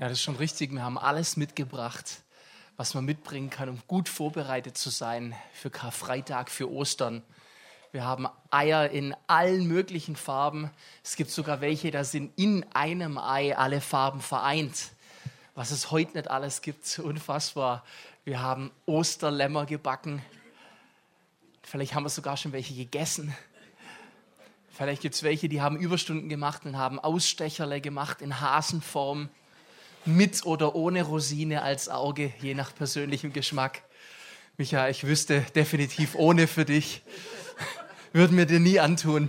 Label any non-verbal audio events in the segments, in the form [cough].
Ja, das ist schon richtig. Wir haben alles mitgebracht, was man mitbringen kann, um gut vorbereitet zu sein für Karfreitag, für Ostern. Wir haben Eier in allen möglichen Farben. Es gibt sogar welche, da sind in einem Ei alle Farben vereint. Was es heute nicht alles gibt, [laughs] unfassbar. Wir haben Osterlämmer gebacken. Vielleicht haben wir sogar schon welche gegessen. Vielleicht gibt es welche, die haben Überstunden gemacht und haben Ausstecherle gemacht in Hasenform mit oder ohne Rosine als Auge, je nach persönlichem Geschmack. Micha, ich wüsste definitiv ohne für dich. [laughs] Würden wir dir nie antun.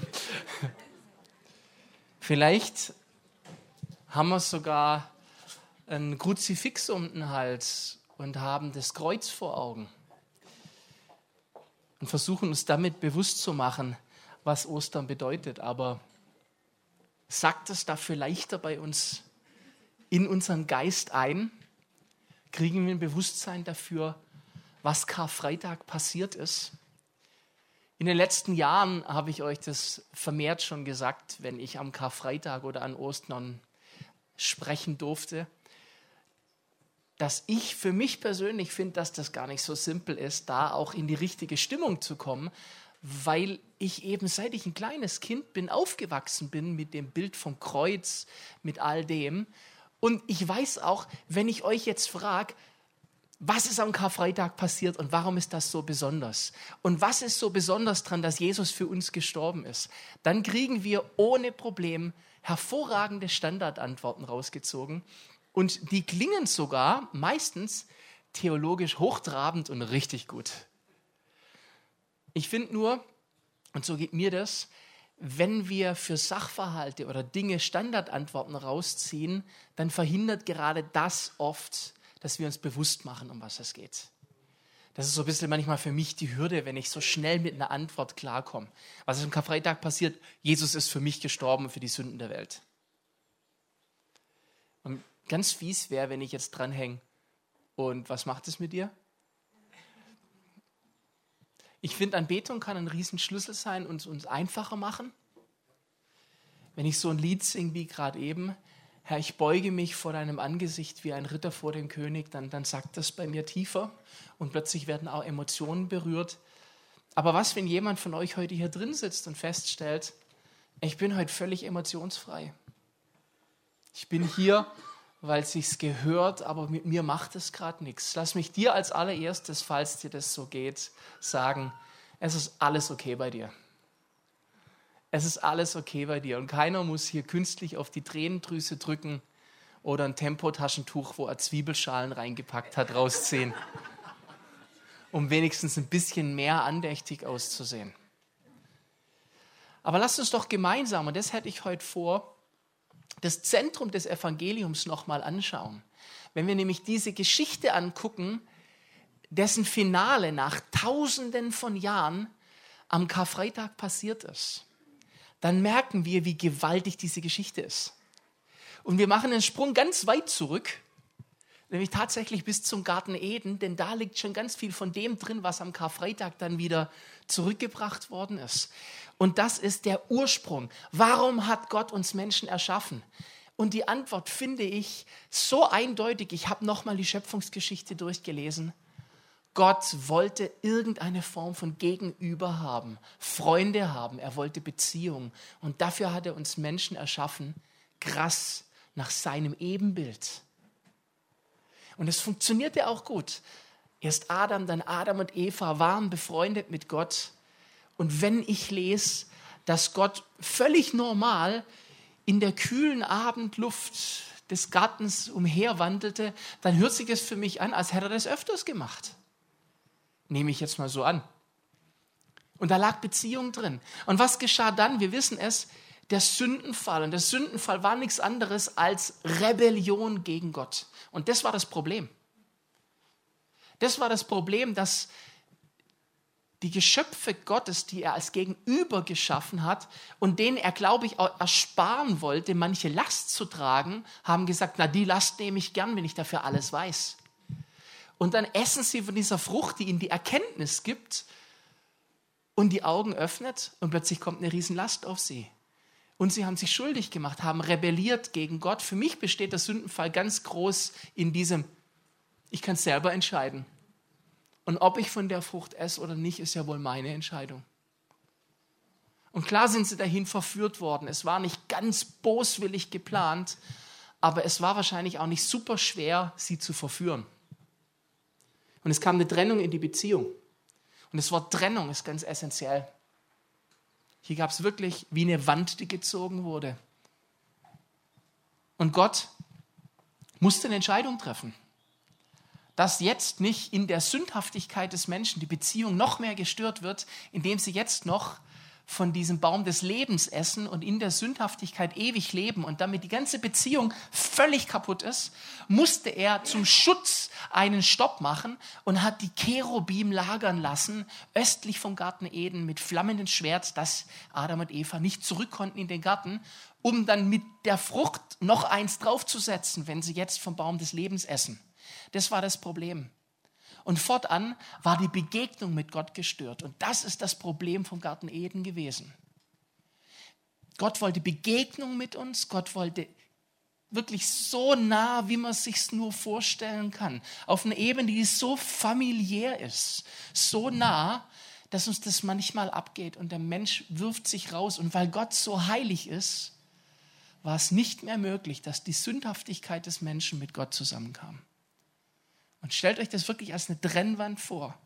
Vielleicht haben wir sogar ein Kruzifix um den Hals und haben das Kreuz vor Augen und versuchen uns damit bewusst zu machen, was Ostern bedeutet. Aber sagt es dafür leichter bei uns in unseren Geist ein, kriegen wir ein Bewusstsein dafür, was Karfreitag passiert ist. In den letzten Jahren habe ich euch das vermehrt schon gesagt, wenn ich am Karfreitag oder an Ostern sprechen durfte, dass ich für mich persönlich finde, dass das gar nicht so simpel ist, da auch in die richtige Stimmung zu kommen, weil ich eben seit ich ein kleines Kind bin, aufgewachsen bin mit dem Bild vom Kreuz, mit all dem. Und ich weiß auch, wenn ich euch jetzt frage, was ist am Karfreitag passiert und warum ist das so besonders? Und was ist so besonders daran, dass Jesus für uns gestorben ist? Dann kriegen wir ohne Problem hervorragende Standardantworten rausgezogen. Und die klingen sogar meistens theologisch hochtrabend und richtig gut. Ich finde nur, und so geht mir das, wenn wir für Sachverhalte oder Dinge Standardantworten rausziehen, dann verhindert gerade das oft, dass wir uns bewusst machen, um was es geht. Das ist so ein bisschen manchmal für mich die Hürde, wenn ich so schnell mit einer Antwort klarkomme. Was ist am Karfreitag passiert? Jesus ist für mich gestorben für die Sünden der Welt. Und ganz fies wäre, wenn ich jetzt dranhänge. Und was macht es mit dir? Ich finde, Anbetung kann ein Riesenschlüssel sein und uns einfacher machen. Wenn ich so ein Lied singe wie gerade eben, Herr, ich beuge mich vor deinem Angesicht wie ein Ritter vor dem König, dann, dann sagt das bei mir tiefer und plötzlich werden auch Emotionen berührt. Aber was, wenn jemand von euch heute hier drin sitzt und feststellt, ich bin heute völlig emotionsfrei. Ich bin hier weil es sich gehört, aber mit mir macht es gerade nichts. Lass mich dir als allererstes, falls dir das so geht, sagen, es ist alles okay bei dir. Es ist alles okay bei dir und keiner muss hier künstlich auf die Tränendrüse drücken oder ein Tempotaschentuch, wo er Zwiebelschalen reingepackt hat, rausziehen, [laughs] um wenigstens ein bisschen mehr andächtig auszusehen. Aber lasst uns doch gemeinsam, und das hätte ich heute vor, das Zentrum des Evangeliums nochmal anschauen. Wenn wir nämlich diese Geschichte angucken, dessen Finale nach Tausenden von Jahren am Karfreitag passiert ist, dann merken wir, wie gewaltig diese Geschichte ist. Und wir machen einen Sprung ganz weit zurück, nämlich tatsächlich bis zum Garten Eden, denn da liegt schon ganz viel von dem drin, was am Karfreitag dann wieder zurückgebracht worden ist. Und das ist der Ursprung. Warum hat Gott uns Menschen erschaffen? Und die Antwort finde ich so eindeutig. Ich habe nochmal die Schöpfungsgeschichte durchgelesen. Gott wollte irgendeine Form von Gegenüber haben, Freunde haben, er wollte Beziehung. Und dafür hat er uns Menschen erschaffen, krass, nach seinem Ebenbild. Und es funktionierte auch gut. Erst Adam, dann Adam und Eva waren befreundet mit Gott. Und wenn ich lese, dass Gott völlig normal in der kühlen Abendluft des Gartens umherwandelte, dann hört sich es für mich an, als hätte er das öfters gemacht. Nehme ich jetzt mal so an. Und da lag Beziehung drin. Und was geschah dann? Wir wissen es, der Sündenfall. Und der Sündenfall war nichts anderes als Rebellion gegen Gott. Und das war das Problem. Das war das Problem, dass die Geschöpfe Gottes, die er als Gegenüber geschaffen hat und denen er, glaube ich, auch ersparen wollte, manche Last zu tragen, haben gesagt, na, die Last nehme ich gern, wenn ich dafür alles weiß. Und dann essen sie von dieser Frucht, die ihnen die Erkenntnis gibt und die Augen öffnet und plötzlich kommt eine Riesenlast auf sie. Und sie haben sich schuldig gemacht, haben rebelliert gegen Gott. Für mich besteht der Sündenfall ganz groß in diesem, ich kann es selber entscheiden. Und ob ich von der Frucht esse oder nicht, ist ja wohl meine Entscheidung. Und klar sind sie dahin verführt worden. Es war nicht ganz boswillig geplant, aber es war wahrscheinlich auch nicht super schwer, sie zu verführen. Und es kam eine Trennung in die Beziehung. Und das Wort Trennung ist ganz essentiell. Hier gab es wirklich wie eine Wand, die gezogen wurde. Und Gott musste eine Entscheidung treffen, dass jetzt nicht in der Sündhaftigkeit des Menschen die Beziehung noch mehr gestört wird, indem sie jetzt noch von diesem Baum des Lebens essen und in der Sündhaftigkeit ewig leben und damit die ganze Beziehung völlig kaputt ist, musste er zum Schutz einen Stopp machen und hat die Cherubim lagern lassen, östlich vom Garten Eden mit flammendem Schwert, dass Adam und Eva nicht zurück konnten in den Garten, um dann mit der Frucht noch eins draufzusetzen, wenn sie jetzt vom Baum des Lebens essen. Das war das Problem. Und fortan war die Begegnung mit Gott gestört. Und das ist das Problem vom Garten Eden gewesen. Gott wollte Begegnung mit uns. Gott wollte wirklich so nah, wie man sich nur vorstellen kann. Auf einer Ebene, die so familiär ist. So nah, dass uns das manchmal abgeht und der Mensch wirft sich raus. Und weil Gott so heilig ist, war es nicht mehr möglich, dass die Sündhaftigkeit des Menschen mit Gott zusammenkam. Und stellt euch das wirklich als eine Trennwand vor.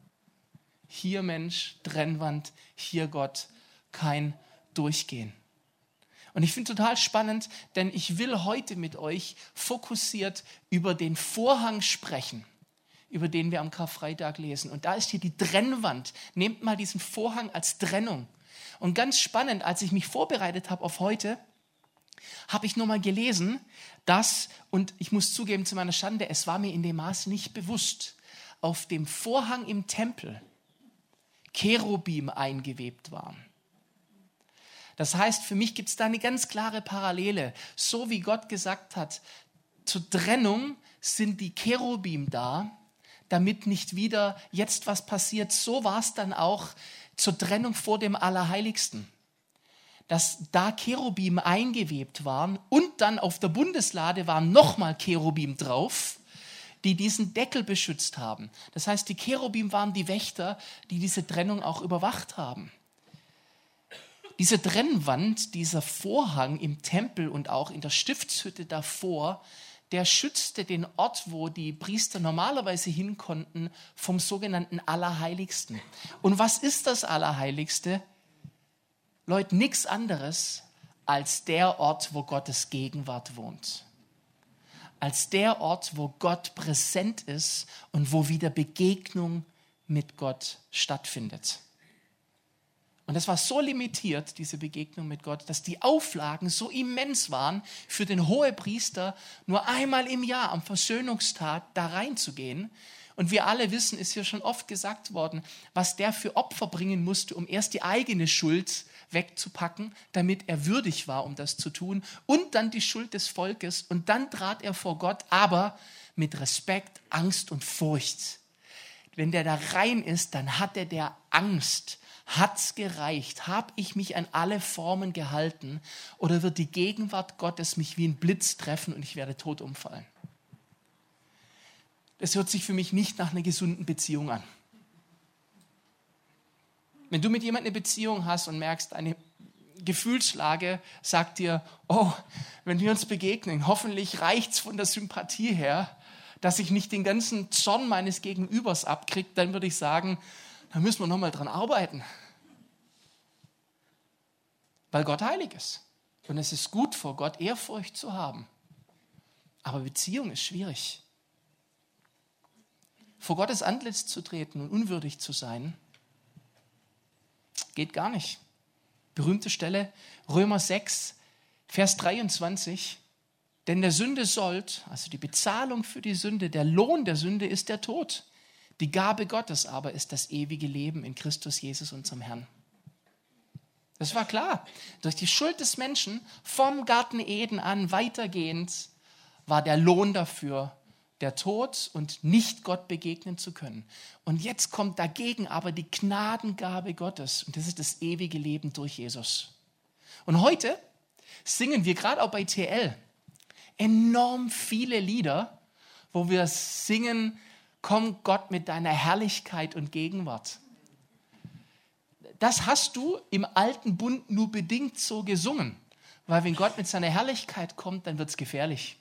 Hier Mensch, Trennwand, hier Gott, kein Durchgehen. Und ich finde total spannend, denn ich will heute mit euch fokussiert über den Vorhang sprechen, über den wir am Karfreitag lesen. Und da ist hier die Trennwand. Nehmt mal diesen Vorhang als Trennung. Und ganz spannend, als ich mich vorbereitet habe auf heute, habe ich nochmal gelesen, dass, und ich muss zugeben zu meiner Schande, es war mir in dem Maß nicht bewusst, auf dem Vorhang im Tempel Cherubim eingewebt waren. Das heißt, für mich gibt es da eine ganz klare Parallele. So wie Gott gesagt hat, zur Trennung sind die Cherubim da, damit nicht wieder jetzt was passiert. So war es dann auch zur Trennung vor dem Allerheiligsten dass da Cherubim eingewebt waren und dann auf der Bundeslade waren nochmal Cherubim drauf, die diesen Deckel beschützt haben. Das heißt, die Cherubim waren die Wächter, die diese Trennung auch überwacht haben. Diese Trennwand, dieser Vorhang im Tempel und auch in der Stiftshütte davor, der schützte den Ort, wo die Priester normalerweise hin konnten, vom sogenannten Allerheiligsten. Und was ist das Allerheiligste? Leute, nichts anderes als der Ort, wo Gottes Gegenwart wohnt. Als der Ort, wo Gott präsent ist und wo wieder Begegnung mit Gott stattfindet. Und das war so limitiert, diese Begegnung mit Gott, dass die Auflagen so immens waren, für den Hohepriester nur einmal im Jahr am Versöhnungstag da reinzugehen und wir alle wissen, ist hier schon oft gesagt worden, was der für Opfer bringen musste, um erst die eigene Schuld wegzupacken, damit er würdig war, um das zu tun, und dann die Schuld des Volkes. Und dann trat er vor Gott, aber mit Respekt, Angst und Furcht. Wenn der da rein ist, dann hat er der Angst. Hat's gereicht? Hab ich mich an alle Formen gehalten? Oder wird die Gegenwart Gottes mich wie ein Blitz treffen und ich werde tot umfallen? das hört sich für mich nicht nach einer gesunden Beziehung an. Wenn du mit jemandem eine Beziehung hast und merkst, eine Gefühlslage sagt dir, oh, wenn wir uns begegnen, hoffentlich reicht es von der Sympathie her, dass ich nicht den ganzen Zorn meines Gegenübers abkriege, dann würde ich sagen, da müssen wir nochmal dran arbeiten. Weil Gott heilig ist. Und es ist gut vor Gott Ehrfurcht zu haben. Aber Beziehung ist schwierig vor Gottes Antlitz zu treten und unwürdig zu sein, geht gar nicht. Berühmte Stelle, Römer 6, Vers 23. Denn der Sünde sollt, also die Bezahlung für die Sünde, der Lohn der Sünde ist der Tod. Die Gabe Gottes aber ist das ewige Leben in Christus Jesus, unserem Herrn. Das war klar. Durch die Schuld des Menschen vom Garten Eden an weitergehend war der Lohn dafür der Tod und nicht Gott begegnen zu können. Und jetzt kommt dagegen aber die Gnadengabe Gottes und das ist das ewige Leben durch Jesus. Und heute singen wir gerade auch bei TL enorm viele Lieder, wo wir singen, komm Gott mit deiner Herrlichkeit und Gegenwart. Das hast du im alten Bund nur bedingt so gesungen, weil wenn Gott mit seiner Herrlichkeit kommt, dann wird es gefährlich.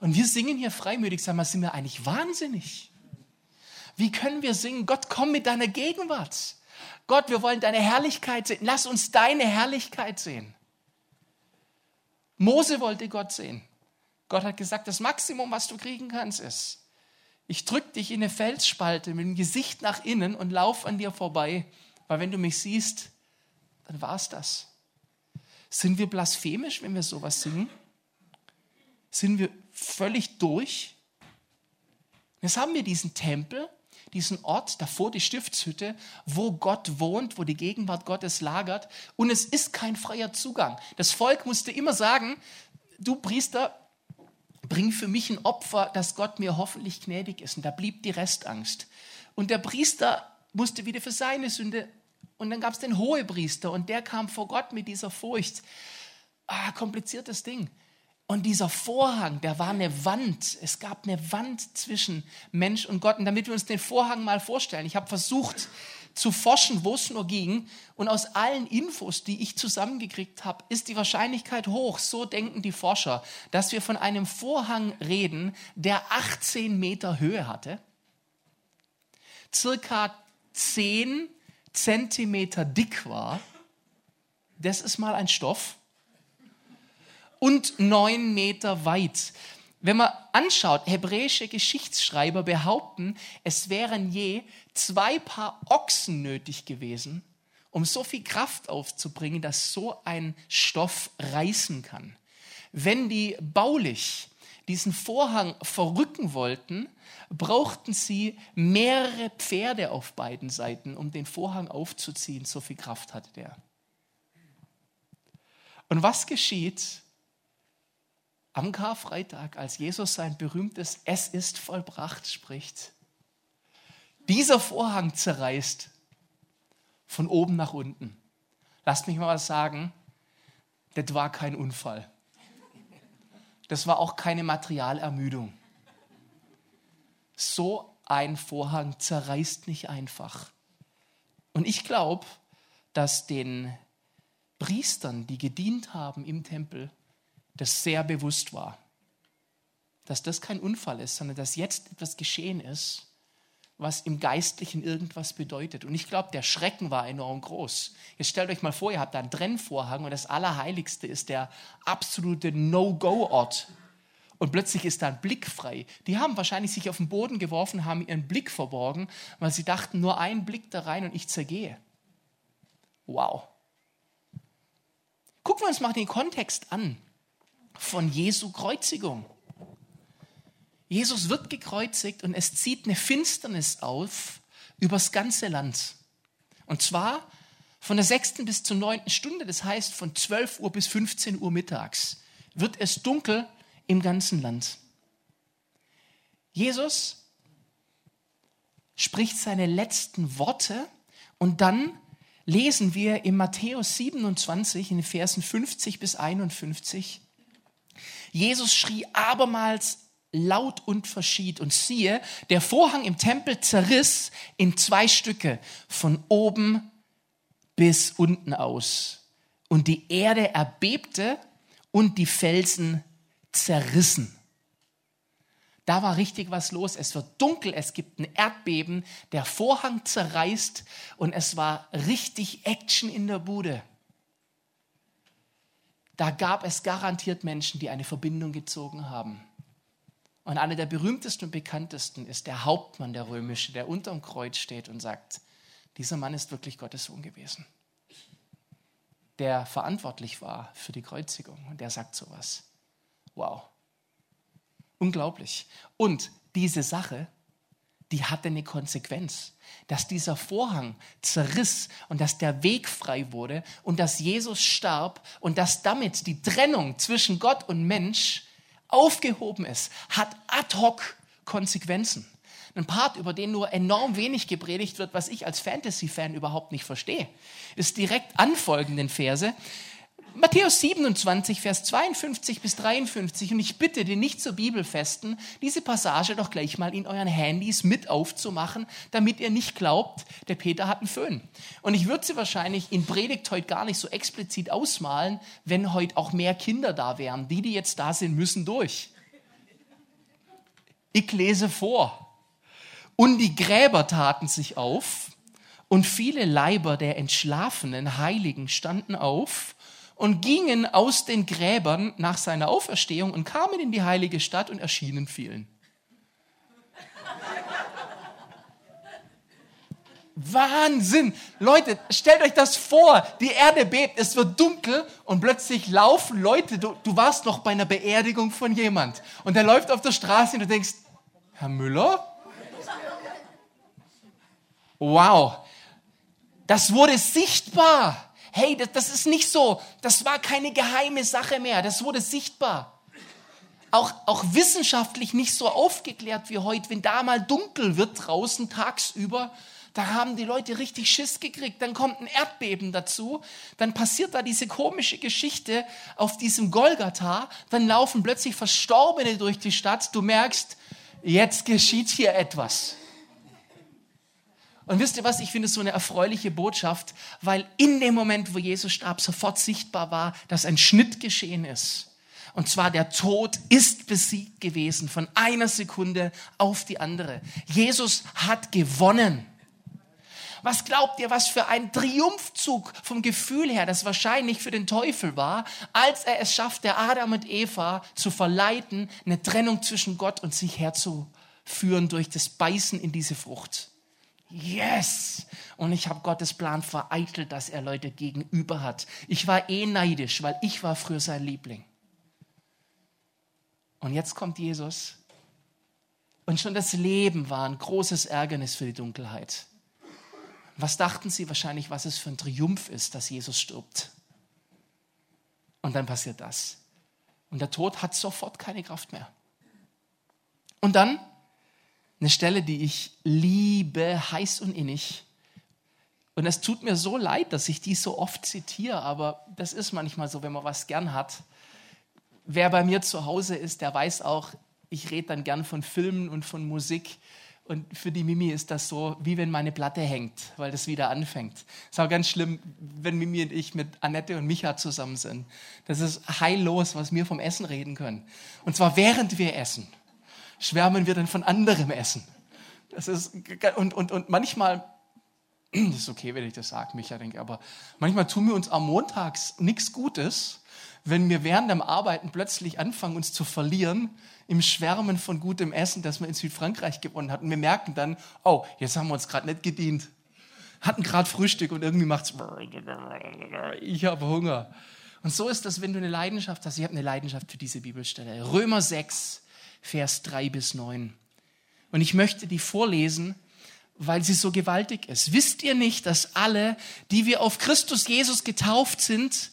Und wir singen hier freimütig, sagen wir, sind wir eigentlich wahnsinnig? Wie können wir singen, Gott, komm mit deiner Gegenwart? Gott, wir wollen deine Herrlichkeit sehen. Lass uns deine Herrlichkeit sehen. Mose wollte Gott sehen. Gott hat gesagt, das Maximum, was du kriegen kannst, ist, ich drücke dich in eine Felsspalte mit dem Gesicht nach innen und lauf an dir vorbei, weil wenn du mich siehst, dann war es das. Sind wir blasphemisch, wenn wir sowas singen? Sind wir völlig durch? Jetzt haben wir diesen Tempel, diesen Ort, davor die Stiftshütte, wo Gott wohnt, wo die Gegenwart Gottes lagert. Und es ist kein freier Zugang. Das Volk musste immer sagen, du Priester, bring für mich ein Opfer, dass Gott mir hoffentlich gnädig ist. Und da blieb die Restangst. Und der Priester musste wieder für seine Sünde. Und dann gab es den Hohepriester und der kam vor Gott mit dieser Furcht. Ah, kompliziertes Ding. Und dieser Vorhang, der war eine Wand. Es gab eine Wand zwischen Mensch und Gott. Und damit wir uns den Vorhang mal vorstellen, ich habe versucht zu forschen, wo es nur ging. Und aus allen Infos, die ich zusammengekriegt habe, ist die Wahrscheinlichkeit hoch, so denken die Forscher, dass wir von einem Vorhang reden, der 18 Meter Höhe hatte, circa 10 Zentimeter dick war. Das ist mal ein Stoff und neun Meter weit. Wenn man anschaut, hebräische Geschichtsschreiber behaupten, es wären je zwei Paar Ochsen nötig gewesen, um so viel Kraft aufzubringen, dass so ein Stoff reißen kann. Wenn die baulich diesen Vorhang verrücken wollten, brauchten sie mehrere Pferde auf beiden Seiten, um den Vorhang aufzuziehen. So viel Kraft hatte der. Und was geschieht, am Karfreitag, als Jesus sein berühmtes Es ist vollbracht spricht, dieser Vorhang zerreißt von oben nach unten. Lasst mich mal was sagen, das war kein Unfall. Das war auch keine Materialermüdung. So ein Vorhang zerreißt nicht einfach. Und ich glaube, dass den Priestern, die gedient haben im Tempel, das sehr bewusst war. Dass das kein Unfall ist, sondern dass jetzt etwas geschehen ist, was im Geistlichen irgendwas bedeutet. Und ich glaube, der Schrecken war enorm groß. Jetzt stellt euch mal vor, ihr habt da einen Trennvorhang und das Allerheiligste ist der absolute No-Go-Ort. Und plötzlich ist da ein Blick frei. Die haben wahrscheinlich sich auf den Boden geworfen, haben ihren Blick verborgen, weil sie dachten, nur ein Blick da rein und ich zergehe. Wow. Gucken wir uns mal den Kontext an von Jesu Kreuzigung. Jesus wird gekreuzigt und es zieht eine Finsternis auf übers ganze Land. Und zwar von der sechsten bis zur neunten Stunde, das heißt von 12 Uhr bis 15 Uhr mittags, wird es dunkel im ganzen Land. Jesus spricht seine letzten Worte und dann lesen wir in Matthäus 27 in den Versen 50 bis 51, Jesus schrie abermals laut und verschied. Und siehe, der Vorhang im Tempel zerriss in zwei Stücke, von oben bis unten aus. Und die Erde erbebte und die Felsen zerrissen. Da war richtig was los. Es wird dunkel, es gibt ein Erdbeben, der Vorhang zerreißt und es war richtig Action in der Bude da gab es garantiert Menschen, die eine Verbindung gezogen haben. Und einer der berühmtesten und bekanntesten ist der Hauptmann der Römische, der unterm Kreuz steht und sagt, dieser Mann ist wirklich Gottes Sohn gewesen, der verantwortlich war für die Kreuzigung. Und der sagt sowas. Wow. Unglaublich. Und diese Sache, die hatte eine Konsequenz dass dieser Vorhang zerriss und dass der Weg frei wurde und dass Jesus starb und dass damit die Trennung zwischen Gott und Mensch aufgehoben ist, hat ad hoc Konsequenzen. Ein Part, über den nur enorm wenig gepredigt wird, was ich als Fantasy-Fan überhaupt nicht verstehe, ist direkt anfolgenden Verse. Matthäus 27, Vers 52 bis 53. Und ich bitte den nicht zur Bibelfesten, diese Passage doch gleich mal in euren Handys mit aufzumachen, damit ihr nicht glaubt, der Peter hat einen Föhn. Und ich würde sie wahrscheinlich in Predigt heute gar nicht so explizit ausmalen, wenn heute auch mehr Kinder da wären. Die, die jetzt da sind, müssen durch. Ich lese vor. Und die Gräber taten sich auf, und viele Leiber der entschlafenen Heiligen standen auf und gingen aus den Gräbern nach seiner Auferstehung und kamen in die heilige Stadt und erschienen vielen. Wahnsinn! Leute, stellt euch das vor. Die Erde bebt, es wird dunkel und plötzlich laufen Leute. Du, du warst noch bei einer Beerdigung von jemand und der läuft auf der Straße und du denkst, Herr Müller? Wow, das wurde sichtbar. Hey, das, das ist nicht so, das war keine geheime Sache mehr, das wurde sichtbar. Auch, auch wissenschaftlich nicht so aufgeklärt wie heute, wenn da mal dunkel wird draußen tagsüber, da haben die Leute richtig Schiss gekriegt. Dann kommt ein Erdbeben dazu. Dann passiert da diese komische Geschichte auf diesem Golgatha. Dann laufen plötzlich Verstorbene durch die Stadt. Du merkst, jetzt geschieht hier etwas. Und wisst ihr was? Ich finde es so eine erfreuliche Botschaft, weil in dem Moment, wo Jesus starb, sofort sichtbar war, dass ein Schnitt geschehen ist. Und zwar der Tod ist besiegt gewesen von einer Sekunde auf die andere. Jesus hat gewonnen. Was glaubt ihr, was für ein Triumphzug vom Gefühl her das wahrscheinlich für den Teufel war, als er es schaffte, Adam und Eva zu verleiten, eine Trennung zwischen Gott und sich herzuführen durch das Beißen in diese Frucht. Yes! Und ich habe Gottes Plan vereitelt, dass er Leute gegenüber hat. Ich war eh neidisch, weil ich war früher sein Liebling. Und jetzt kommt Jesus. Und schon das Leben war ein großes Ärgernis für die Dunkelheit. Was dachten sie wahrscheinlich, was es für ein Triumph ist, dass Jesus stirbt? Und dann passiert das. Und der Tod hat sofort keine Kraft mehr. Und dann eine Stelle, die ich liebe, heiß und innig. Und es tut mir so leid, dass ich die so oft zitiere, aber das ist manchmal so, wenn man was gern hat. Wer bei mir zu Hause ist, der weiß auch, ich rede dann gern von Filmen und von Musik. Und für die Mimi ist das so, wie wenn meine Platte hängt, weil das wieder anfängt. Ist auch ganz schlimm, wenn Mimi und ich mit Annette und Micha zusammen sind. Das ist heillos, was wir vom Essen reden können. Und zwar während wir essen schwärmen wir dann von anderem Essen. Das ist, und, und, und manchmal, [clears throat] das ist okay, wenn ich das sage, Micha, denke, aber manchmal tun wir uns am Montags nichts Gutes, wenn wir während dem Arbeiten plötzlich anfangen, uns zu verlieren im Schwärmen von gutem Essen, das man in Südfrankreich gewonnen hat. Und wir merken dann, oh, jetzt haben wir uns gerade nicht gedient. Hatten gerade Frühstück und irgendwie macht es, ich habe Hunger. Und so ist das, wenn du eine Leidenschaft hast. Ich habe eine Leidenschaft für diese Bibelstelle. Römer 6, Vers 3 bis 9. Und ich möchte die vorlesen, weil sie so gewaltig ist. Wisst ihr nicht, dass alle, die wir auf Christus Jesus getauft sind,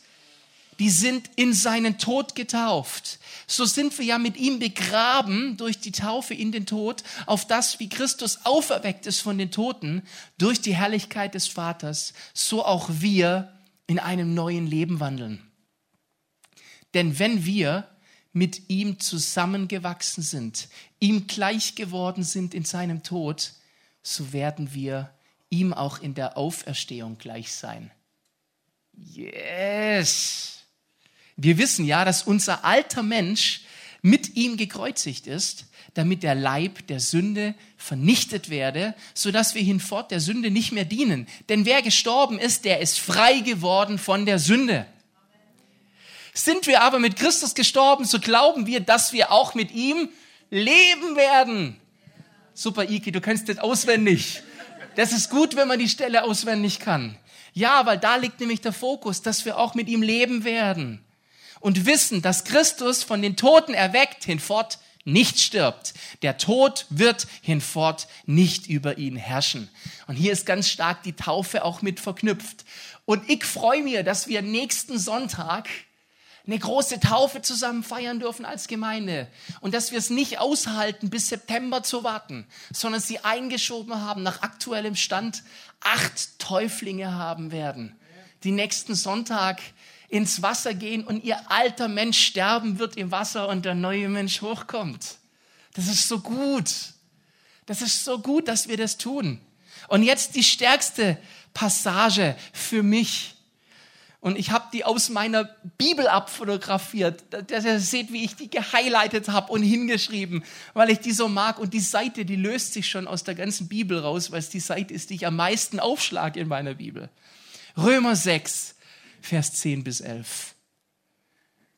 die sind in seinen Tod getauft. So sind wir ja mit ihm begraben durch die Taufe in den Tod, auf das, wie Christus auferweckt ist von den Toten, durch die Herrlichkeit des Vaters, so auch wir in einem neuen Leben wandeln. Denn wenn wir mit ihm zusammengewachsen sind, ihm gleich geworden sind in seinem Tod, so werden wir ihm auch in der Auferstehung gleich sein. Yes! Wir wissen ja, dass unser alter Mensch mit ihm gekreuzigt ist, damit der Leib der Sünde vernichtet werde, so dass wir hinfort der Sünde nicht mehr dienen. Denn wer gestorben ist, der ist frei geworden von der Sünde. Sind wir aber mit Christus gestorben, so glauben wir, dass wir auch mit ihm leben werden. Super, Iki, du kennst das auswendig. Das ist gut, wenn man die Stelle auswendig kann. Ja, weil da liegt nämlich der Fokus, dass wir auch mit ihm leben werden. Und wissen, dass Christus von den Toten erweckt hinfort nicht stirbt. Der Tod wird hinfort nicht über ihn herrschen. Und hier ist ganz stark die Taufe auch mit verknüpft. Und ich freue mich, dass wir nächsten Sonntag eine große Taufe zusammen feiern dürfen als Gemeinde und dass wir es nicht aushalten, bis September zu warten, sondern sie eingeschoben haben nach aktuellem Stand, acht Täuflinge haben werden, die nächsten Sonntag ins Wasser gehen und ihr alter Mensch sterben wird im Wasser und der neue Mensch hochkommt. Das ist so gut. Das ist so gut, dass wir das tun. Und jetzt die stärkste Passage für mich. Und ich habe die aus meiner Bibel abfotografiert, dass ihr seht, wie ich die gehighlightet habe und hingeschrieben, weil ich die so mag. Und die Seite, die löst sich schon aus der ganzen Bibel raus, weil es die Seite ist, die ich am meisten aufschlage in meiner Bibel. Römer 6, Vers 10 bis 11.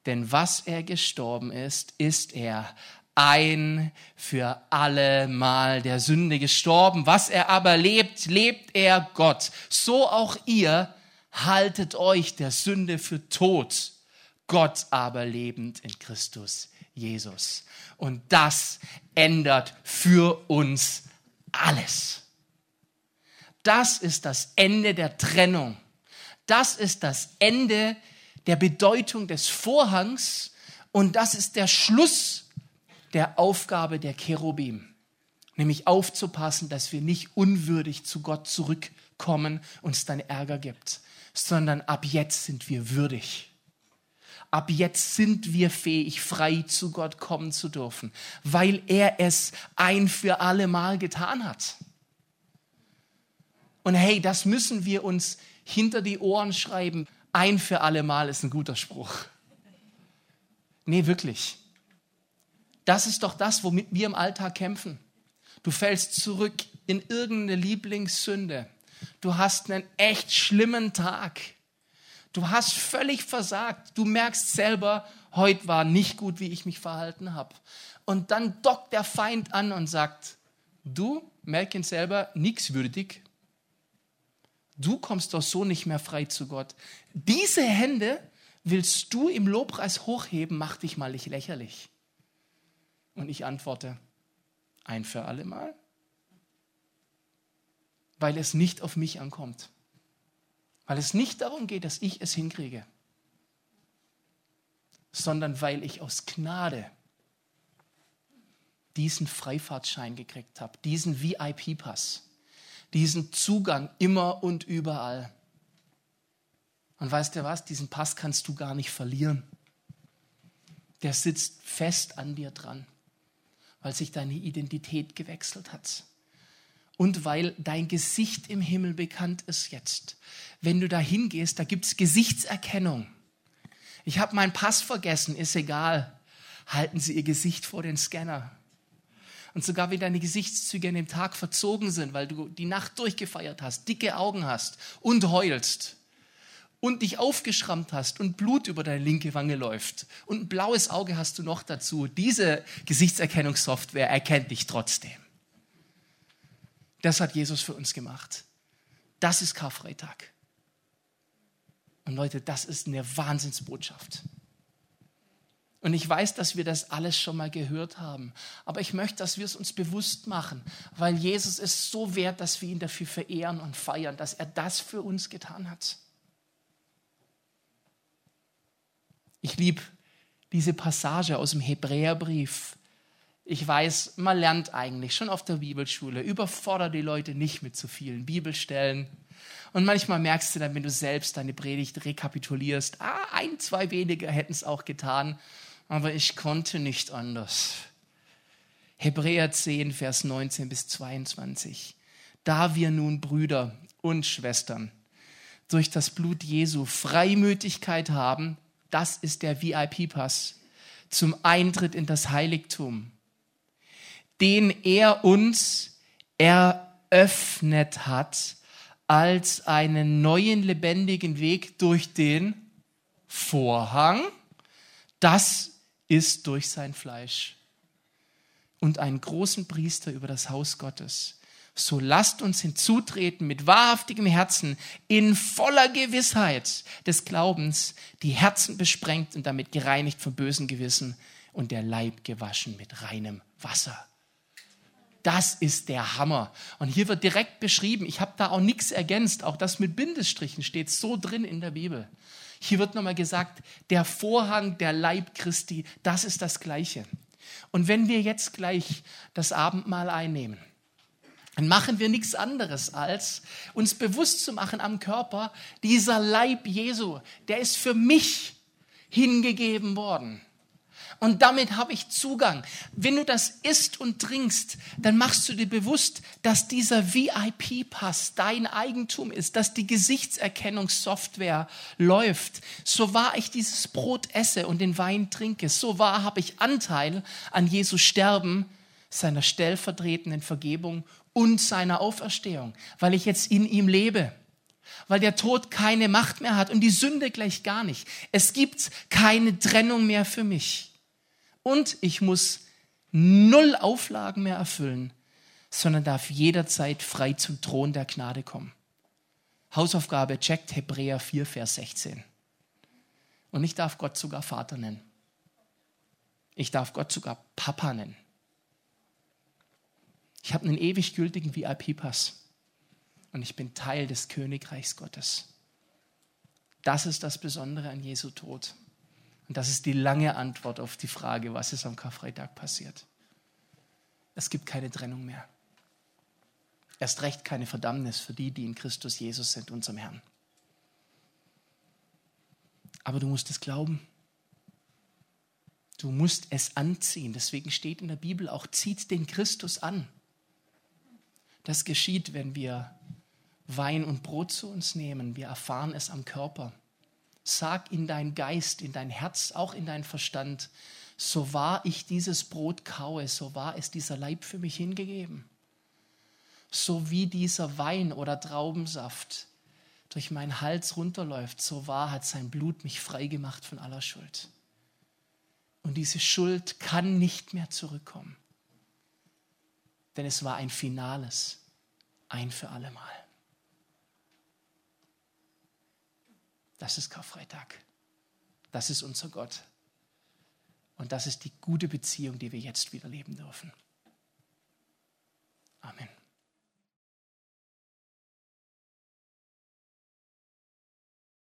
Denn was er gestorben ist, ist er ein für alle Mal der Sünde gestorben. Was er aber lebt, lebt er Gott. So auch ihr haltet euch der Sünde für tot. Gott aber lebend in Christus Jesus. Und das ändert für uns alles. Das ist das Ende der Trennung. Das ist das Ende der Bedeutung des Vorhangs und das ist der Schluss der Aufgabe der Cherubim, nämlich aufzupassen, dass wir nicht unwürdig zu Gott zurückkommen und es dann Ärger gibt, sondern ab jetzt sind wir würdig. Ab jetzt sind wir fähig, frei zu Gott kommen zu dürfen, weil er es ein für alle Mal getan hat. Und hey, das müssen wir uns hinter die Ohren schreiben. Ein für alle Mal ist ein guter Spruch. Nee, wirklich. Das ist doch das, womit wir im Alltag kämpfen. Du fällst zurück in irgendeine Lieblingssünde. Du hast einen echt schlimmen Tag. Du hast völlig versagt. Du merkst selber, heute war nicht gut, wie ich mich verhalten habe. Und dann dockt der Feind an und sagt, du, merk ihn selber, nix würdig. Du kommst doch so nicht mehr frei zu Gott. Diese Hände willst du im Lobpreis hochheben, mach dich mal nicht lächerlich. Und ich antworte, ein für alle Mal. Weil es nicht auf mich ankommt. Weil es nicht darum geht, dass ich es hinkriege, sondern weil ich aus Gnade diesen Freifahrtschein gekriegt habe, diesen VIP-Pass, diesen Zugang immer und überall. Und weißt du was, diesen Pass kannst du gar nicht verlieren. Der sitzt fest an dir dran weil sich deine Identität gewechselt hat. Und weil dein Gesicht im Himmel bekannt ist jetzt. Wenn du da hingehst, da gibt es Gesichtserkennung. Ich habe meinen Pass vergessen, ist egal. Halten Sie Ihr Gesicht vor den Scanner. Und sogar wenn deine Gesichtszüge an dem Tag verzogen sind, weil du die Nacht durchgefeiert hast, dicke Augen hast und heulst, und dich aufgeschrammt hast und Blut über deine linke Wange läuft und ein blaues Auge hast du noch dazu, diese Gesichtserkennungssoftware erkennt dich trotzdem. Das hat Jesus für uns gemacht. Das ist Karfreitag. Und Leute, das ist eine Wahnsinnsbotschaft. Und ich weiß, dass wir das alles schon mal gehört haben. Aber ich möchte, dass wir es uns bewusst machen, weil Jesus ist so wert, dass wir ihn dafür verehren und feiern, dass er das für uns getan hat. Ich liebe diese Passage aus dem Hebräerbrief. Ich weiß, man lernt eigentlich schon auf der Bibelschule, überfordere die Leute nicht mit zu vielen Bibelstellen. Und manchmal merkst du dann, wenn du selbst deine Predigt rekapitulierst, ah, ein, zwei weniger hätten es auch getan, aber ich konnte nicht anders. Hebräer 10, Vers 19 bis 22. Da wir nun Brüder und Schwestern durch das Blut Jesu Freimütigkeit haben, das ist der VIP-Pass zum Eintritt in das Heiligtum, den er uns eröffnet hat als einen neuen lebendigen Weg durch den Vorhang. Das ist durch sein Fleisch und einen großen Priester über das Haus Gottes so lasst uns hinzutreten mit wahrhaftigem Herzen, in voller Gewissheit des Glaubens, die Herzen besprengt und damit gereinigt vom bösen Gewissen und der Leib gewaschen mit reinem Wasser. Das ist der Hammer. Und hier wird direkt beschrieben, ich habe da auch nichts ergänzt, auch das mit Bindestrichen steht so drin in der Bibel. Hier wird nochmal gesagt, der Vorhang, der Leib Christi, das ist das Gleiche. Und wenn wir jetzt gleich das Abendmahl einnehmen, dann machen wir nichts anderes, als uns bewusst zu machen am Körper, dieser Leib Jesu, der ist für mich hingegeben worden. Und damit habe ich Zugang. Wenn du das isst und trinkst, dann machst du dir bewusst, dass dieser VIP-Pass dein Eigentum ist, dass die Gesichtserkennungssoftware läuft. So wahr ich dieses Brot esse und den Wein trinke, so wahr habe ich Anteil an Jesu Sterben, seiner stellvertretenden Vergebung und seiner Auferstehung, weil ich jetzt in ihm lebe weil der Tod keine Macht mehr hat und die Sünde gleich gar nicht. Es gibt keine Trennung mehr für mich. Und ich muss null Auflagen mehr erfüllen, sondern darf jederzeit frei zum Thron der Gnade kommen. Hausaufgabe checkt Hebräer 4, Vers 16. Und ich darf Gott sogar Vater nennen. Ich darf Gott sogar Papa nennen. Ich habe einen ewig gültigen VIP-Pass und ich bin Teil des Königreichs Gottes. Das ist das Besondere an Jesu Tod. Und das ist die lange Antwort auf die Frage, was ist am Karfreitag passiert. Es gibt keine Trennung mehr. Erst recht keine Verdammnis für die, die in Christus Jesus sind, unserem Herrn. Aber du musst es glauben. Du musst es anziehen. Deswegen steht in der Bibel auch, zieht den Christus an. Das geschieht, wenn wir Wein und Brot zu uns nehmen. Wir erfahren es am Körper. Sag in dein Geist, in dein Herz, auch in dein Verstand, so wahr ich dieses Brot kaue, so wahr ist dieser Leib für mich hingegeben. So wie dieser Wein oder Traubensaft durch meinen Hals runterläuft, so wahr hat sein Blut mich frei gemacht von aller Schuld. Und diese Schuld kann nicht mehr zurückkommen. Denn es war ein finales, ein für allemal. Das ist Karfreitag. Das ist unser Gott. Und das ist die gute Beziehung, die wir jetzt wieder leben dürfen. Amen.